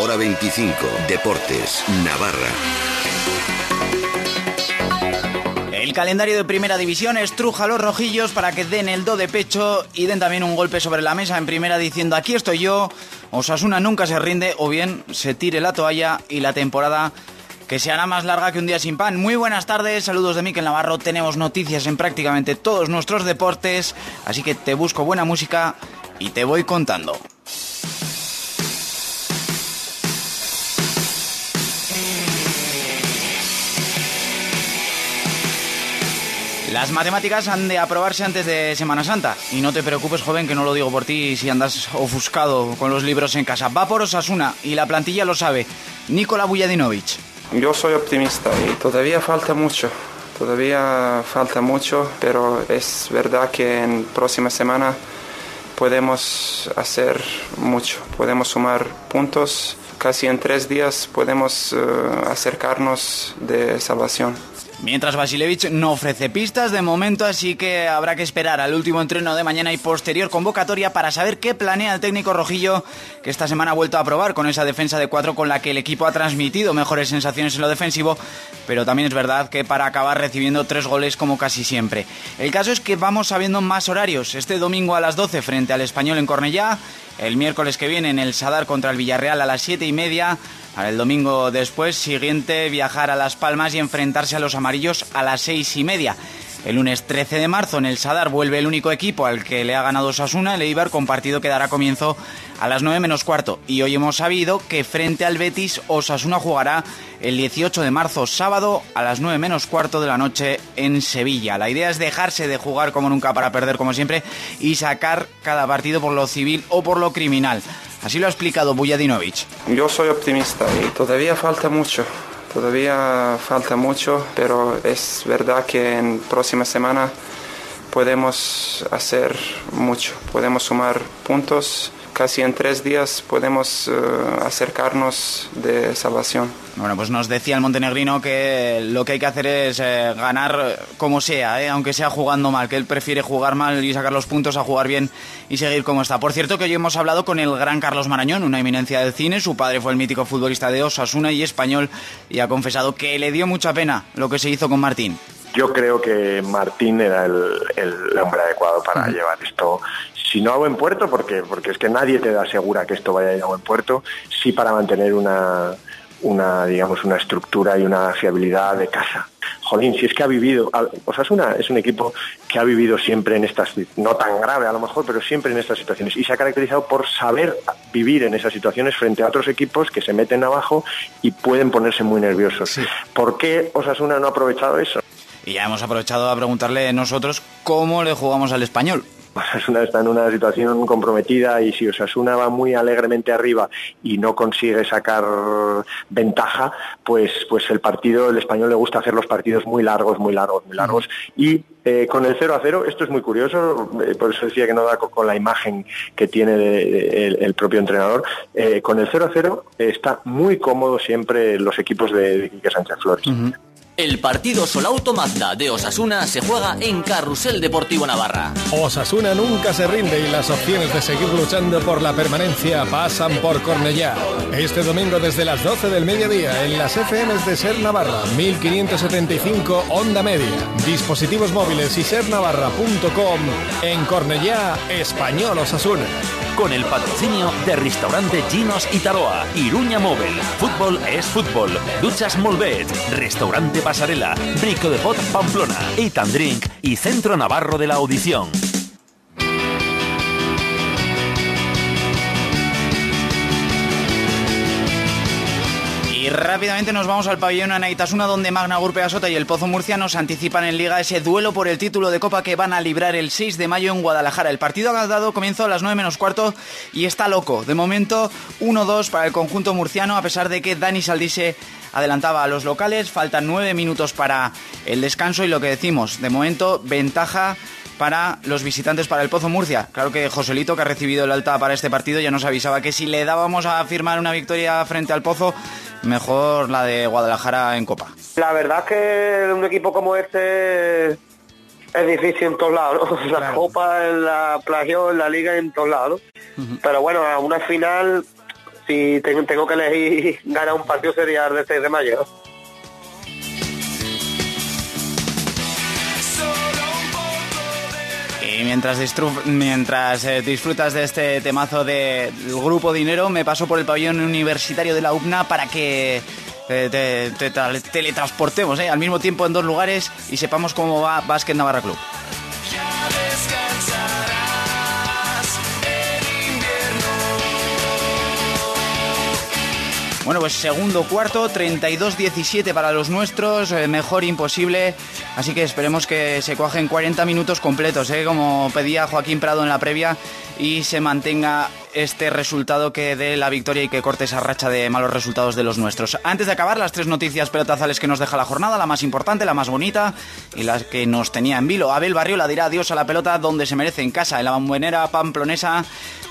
Hora 25. Deportes. Navarra. El calendario de primera división estruja a los rojillos para que den el do de pecho y den también un golpe sobre la mesa en primera diciendo aquí estoy yo, Osasuna nunca se rinde o bien se tire la toalla y la temporada que se hará más larga que un día sin pan. Muy buenas tardes, saludos de Miquel Navarro, tenemos noticias en prácticamente todos nuestros deportes, así que te busco buena música y te voy contando. Las matemáticas han de aprobarse antes de Semana Santa. Y no te preocupes, joven, que no lo digo por ti si andas ofuscado con los libros en casa. Va por Osasuna y la plantilla lo sabe. Nikola Bujadinovic. Yo soy optimista y todavía falta mucho. Todavía falta mucho, pero es verdad que en próxima semana podemos hacer mucho. Podemos sumar puntos. Casi en tres días podemos eh, acercarnos de salvación. Mientras Basilevich no ofrece pistas de momento, así que habrá que esperar al último entreno de mañana y posterior convocatoria para saber qué planea el técnico rojillo que esta semana ha vuelto a probar con esa defensa de cuatro con la que el equipo ha transmitido mejores sensaciones en lo defensivo, pero también es verdad que para acabar recibiendo tres goles como casi siempre. El caso es que vamos sabiendo más horarios. Este domingo a las 12 frente al Español en Cornellá, el miércoles que viene en el Sadar contra el Villarreal a las siete y media, para el domingo después siguiente viajar a Las Palmas y enfrentarse a los amarillos a las seis y media. El lunes 13 de marzo en el Sadar vuelve el único equipo al que le ha ganado Sasuna, el Eibar, con partido que dará comienzo a las 9 menos cuarto. Y hoy hemos sabido que frente al Betis Osasuna jugará el 18 de marzo, sábado, a las 9 menos cuarto de la noche en Sevilla. La idea es dejarse de jugar como nunca para perder como siempre y sacar cada partido por lo civil o por lo criminal. Así lo ha explicado Bujadinovic. Yo soy optimista y todavía falta mucho. Todavía falta mucho, pero es verdad que en próxima semana podemos hacer mucho. Podemos sumar puntos. Casi en tres días podemos eh, acercarnos de salvación. Bueno, pues nos decía el montenegrino que lo que hay que hacer es eh, ganar como sea, eh, aunque sea jugando mal, que él prefiere jugar mal y sacar los puntos a jugar bien y seguir como está. Por cierto que hoy hemos hablado con el gran Carlos Marañón, una eminencia del cine, su padre fue el mítico futbolista de Osasuna y español y ha confesado que le dio mucha pena lo que se hizo con Martín. Yo creo que Martín era el, el hombre adecuado para llevar esto si no a buen puerto, porque, porque es que nadie te asegura que esto vaya a ir a buen puerto, sí para mantener una, una, digamos, una estructura y una fiabilidad de casa. Jolín, si es que ha vivido, Osasuna es un equipo que ha vivido siempre en estas, no tan grave a lo mejor, pero siempre en estas situaciones y se ha caracterizado por saber vivir en esas situaciones frente a otros equipos que se meten abajo y pueden ponerse muy nerviosos. ¿Por qué Osasuna no ha aprovechado eso? Y ya hemos aprovechado a preguntarle nosotros cómo le jugamos al español. Osasuna está en una situación comprometida y si Osasuna va muy alegremente arriba y no consigue sacar ventaja, pues, pues el partido, el español le gusta hacer los partidos muy largos, muy largos, muy largos. Y eh, con el 0 a 0, esto es muy curioso, eh, por eso decía que no da con, la imagen que tiene el, propio entrenador. Eh, con el 0 a 0 está muy cómodo siempre los equipos de, de Quique Sánchez Flores. El partido Solauto Mazda de Osasuna se juega en Carrusel Deportivo Navarra. Osasuna nunca se rinde y las opciones de seguir luchando por la permanencia pasan por Cornellá. Este domingo desde las 12 del mediodía en las FMs de Ser Navarra, 1575 Onda Media, dispositivos móviles y sernavarra.com en Cornellá, Español Osasuna con el patrocinio de Restaurante Ginos y Taroa, Iruña Móvil, Fútbol es Fútbol, Duchas Molvet, Restaurante Pasarela, Brico de Pot Pamplona, Eat Drink y Centro Navarro de la Audición. Y rápidamente nos vamos al pabellón Anaitasuna donde Magna Gurpea Sota y el Pozo Murciano se anticipan en Liga ese duelo por el título de Copa que van a librar el 6 de mayo en Guadalajara. El partido ha dado comienzo a las 9 menos cuarto y está loco. De momento 1-2 para el conjunto murciano a pesar de que Dani Saldise adelantaba a los locales. Faltan 9 minutos para el descanso y lo que decimos, de momento ventaja para los visitantes para el Pozo Murcia. Claro que Joselito, que ha recibido el alta para este partido, ya nos avisaba que si le dábamos a firmar una victoria frente al Pozo, mejor la de Guadalajara en Copa. La verdad es que un equipo como este es difícil en todos lados, la Copa, en la plagio, en la Liga, en todos lados. Pero bueno, a una final si tengo, que elegir ganar un partido sería el de 6 de mayo. Y mientras, mientras eh, disfrutas de este temazo del Grupo Dinero, me paso por el pabellón universitario de la UPNA para que eh, te, teletransportemos eh, al mismo tiempo en dos lugares y sepamos cómo va Básquet Navarra Club. Bueno, pues segundo cuarto, 32-17 para los nuestros, eh, mejor imposible. Así que esperemos que se cogen 40 minutos completos, ¿eh? como pedía Joaquín Prado en la previa, y se mantenga este resultado que dé la victoria y que corte esa racha de malos resultados de los nuestros. Antes de acabar, las tres noticias pelotazales que nos deja la jornada, la más importante, la más bonita y la que nos tenía en vilo. Abel Barriola dirá adiós a la pelota donde se merece en casa, en la bambuenera pamplonesa,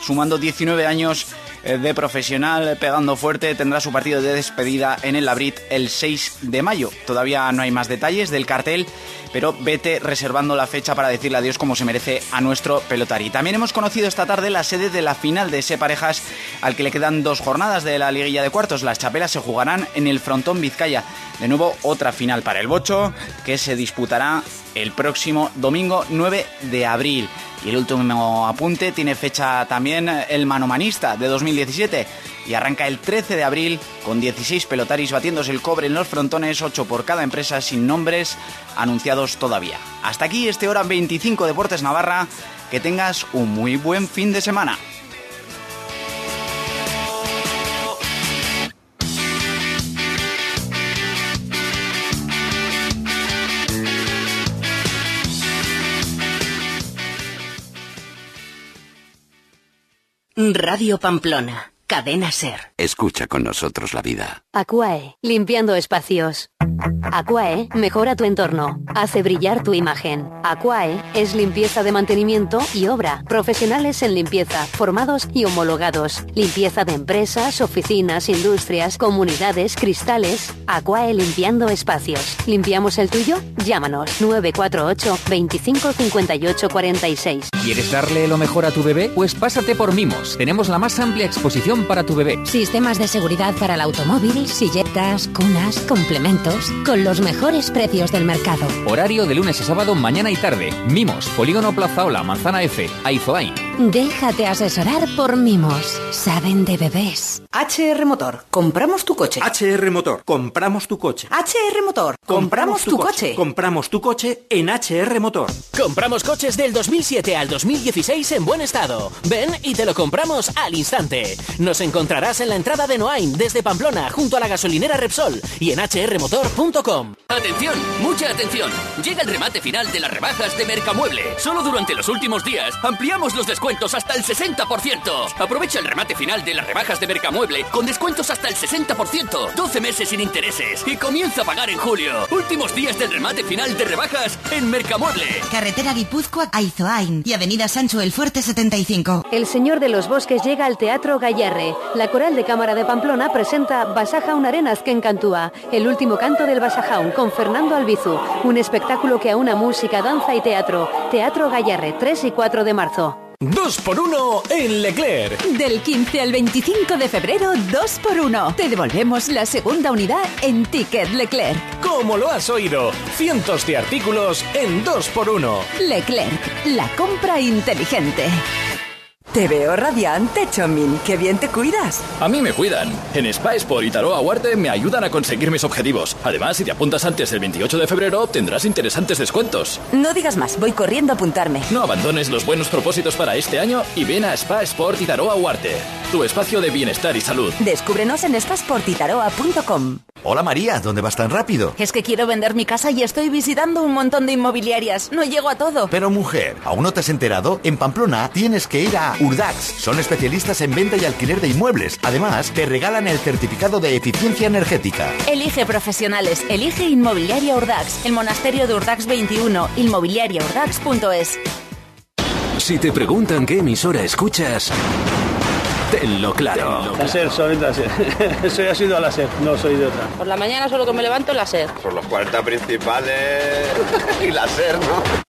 sumando 19 años de profesional pegando fuerte tendrá su partido de despedida en el Labrit el 6 de mayo. Todavía no hay más detalles del cartel, pero vete reservando la fecha para decirle adiós como se merece a nuestro pelotari. También hemos conocido esta tarde la sede de la final de ese parejas al que le quedan dos jornadas de la liguilla de cuartos. Las chapelas se jugarán en el frontón Vizcaya. De nuevo, otra final para el Bocho que se disputará el próximo domingo 9 de abril. Y el último apunte tiene fecha también el Manomanista de 2017 y arranca el 13 de abril con 16 pelotaris batiéndose el cobre en los frontones, 8 por cada empresa sin nombres anunciados todavía. Hasta aquí este hora 25 Deportes Navarra, que tengas un muy buen fin de semana. Radio Pamplona, cadena ser. Escucha con nosotros la vida. Aquae, limpiando espacios. Aquae mejora tu entorno, hace brillar tu imagen. Aquae es limpieza de mantenimiento y obra. Profesionales en limpieza, formados y homologados. Limpieza de empresas, oficinas, industrias, comunidades, cristales. Aquae limpiando espacios. ¿Limpiamos el tuyo? Llámanos 948 25 58 46. ¿Quieres darle lo mejor a tu bebé? Pues pásate por Mimos. Tenemos la más amplia exposición para tu bebé. Sistemas de seguridad para el automóvil, silletas, cunas, complementos, con los mejores precios del mercado. Horario de lunes a sábado, mañana y tarde. Mimos, Polígono Plaza Ola, Manzana F, Aizoain. Déjate asesorar por Mimos. Saben de bebés. HR Motor, compramos tu coche. HR Motor, compramos tu coche. HR Motor, compramos, tu, coche. Compramos tu coche en HR Motor. Compramos coches del 2007 al 2016 en buen estado. Ven y te lo compramos al instante. Nos encontrarás en la entrada de Noain desde Pamplona junto a la gasolinera Repsol y en hrmotor.com. Atención, mucha atención. Llega el remate final de las rebajas de Mercamueble. Solo durante los últimos días ampliamos los descuentos hasta el 60%. Aprovecha el remate final de las rebajas de Mercamueble con descuentos hasta el 60%, 12 meses sin intereses y comienza a pagar en julio. Últimos días del remate final de rebajas en Mercamueble. Carretera Guipúzcoa a Izoain y Avenida Sancho el Fuerte 75. El Señor de los Bosques llega al Teatro Gallarre. La Coral de Cámara de Pamplona presenta Basajaun Arenas que encantúa, el último canto del Basajaun con Fernando Albizu, un espectáculo que aúna música, danza y teatro. Teatro Gallarre, 3 y 4 de marzo. 2 por 1 en Leclerc. Del 15 al 25 de febrero, 2 por 1 Te devolvemos la segunda unidad en Ticket Leclerc. Como lo has oído, cientos de artículos en 2 por 1 Leclerc, la compra inteligente. Te veo radiante, Chomin. Qué bien te cuidas. A mí me cuidan. En Spa Sport y Tarot Aguarte me ayudan a conseguir mis objetivos. Además, si te apuntas antes del 28 de febrero, tendrás interesantes descuentos. No digas más, voy corriendo a apuntarme. No abandones los buenos propósitos para este año y ven a Spa Sport y Tarot Aguarte, tu espacio de bienestar y salud. Descúbrenos en spasportitaroa.com. Hola María, ¿dónde vas tan rápido? Es que quiero vender mi casa y estoy visitando un montón de inmobiliarias. No llego a todo. Pero mujer, ¿aún no te has enterado? En Pamplona tienes que ir a Urdax. Son especialistas en venta y alquiler de inmuebles. Además, te regalan el certificado de eficiencia energética. Elige profesionales. Elige Inmobiliaria Urdax. El monasterio de Urdax 21. Inmobiliariaurdax.es. Si te preguntan qué emisora escuchas... Tenlo claro. La SER, solamente la SER. soy asiduo a la SER, no soy de otra. Por la mañana solo que me levanto la SER. Por los 40 principales y la SER, ¿no?